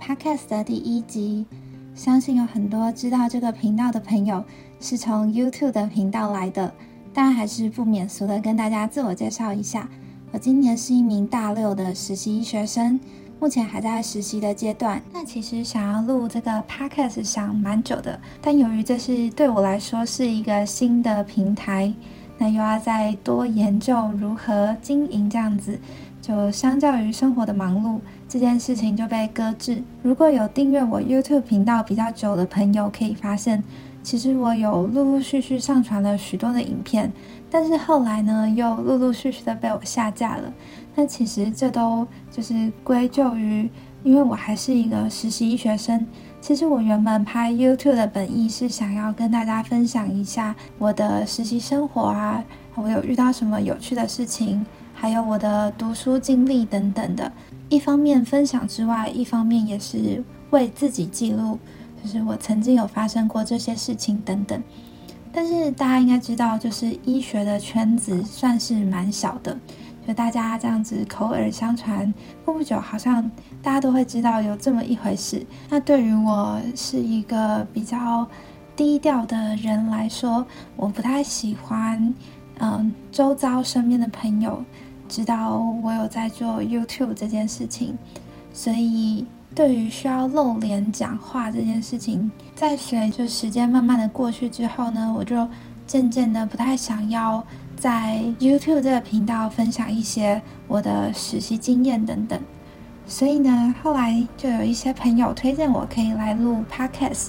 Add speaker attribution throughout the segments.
Speaker 1: Podcast 的第一集。相信有很多知道这个频道的朋友是从 YouTube 的频道来的，当然还是不免俗的跟大家自我介绍一下。我今年是一名大六的实习医学生，目前还在实习的阶段。那其实想要录这个 Podcast 想蛮久的，但由于这是对我来说是一个新的平台，那又要再多研究如何经营这样子。就相较于生活的忙碌，这件事情就被搁置。如果有订阅我 YouTube 频道比较久的朋友，可以发现，其实我有陆陆续续上传了许多的影片，但是后来呢，又陆陆续续的被我下架了。那其实这都就是归咎于，因为我还是一个实习医学生。其实我原本拍 YouTube 的本意是想要跟大家分享一下我的实习生活啊，我有遇到什么有趣的事情。还有我的读书经历等等的，一方面分享之外，一方面也是为自己记录，就是我曾经有发生过这些事情等等。但是大家应该知道，就是医学的圈子算是蛮小的，就大家这样子口耳相传，过不久好像大家都会知道有这么一回事。那对于我是一个比较低调的人来说，我不太喜欢，嗯，周遭身边的朋友。知道我有在做 YouTube 这件事情，所以对于需要露脸讲话这件事情，在随着时间慢慢的过去之后呢，我就渐渐的不太想要在 YouTube 这个频道分享一些我的实习经验等等。所以呢，后来就有一些朋友推荐我可以来录 Podcast。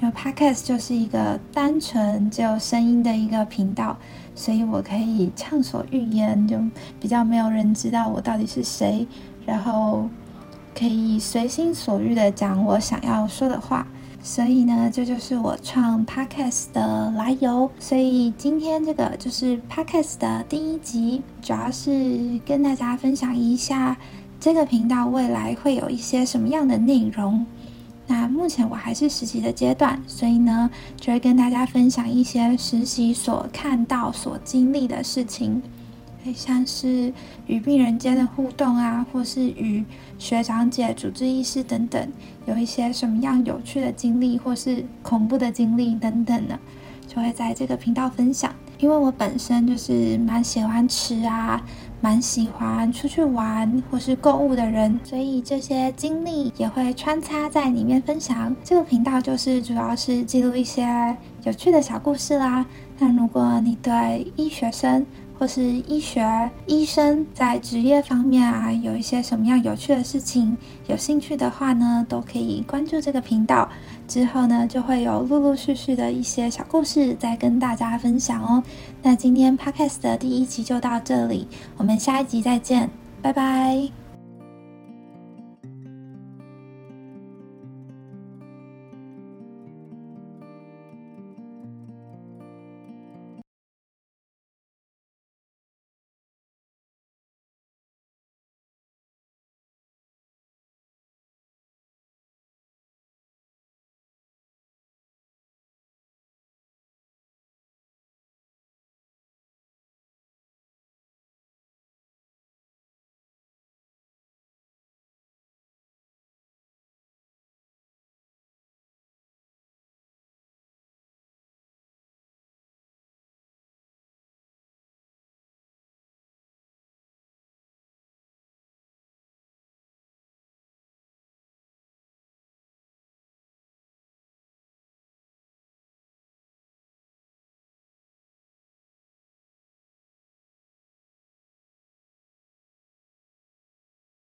Speaker 1: 因为 Podcast 就是一个单纯只有声音的一个频道，所以我可以畅所欲言，就比较没有人知道我到底是谁，然后可以随心所欲的讲我想要说的话。所以呢，这就是我创 Podcast 的来由。所以今天这个就是 Podcast 的第一集，主要是跟大家分享一下这个频道未来会有一些什么样的内容。那目前我还是实习的阶段，所以呢，就会跟大家分享一些实习所看到、所经历的事情，像是与病人间的互动啊，或是与学长姐、主治医师等等，有一些什么样有趣的经历，或是恐怖的经历等等的，就会在这个频道分享。因为我本身就是蛮喜欢吃啊。蛮喜欢出去玩或是购物的人，所以这些经历也会穿插在里面分享。这个频道就是主要是记录一些有趣的小故事啦。那如果你对医学生，或是医学医生在职业方面啊，有一些什么样有趣的事情，有兴趣的话呢，都可以关注这个频道。之后呢，就会有陆陆续续的一些小故事再跟大家分享哦。那今天 podcast 的第一集就到这里，我们下一集再见，拜拜。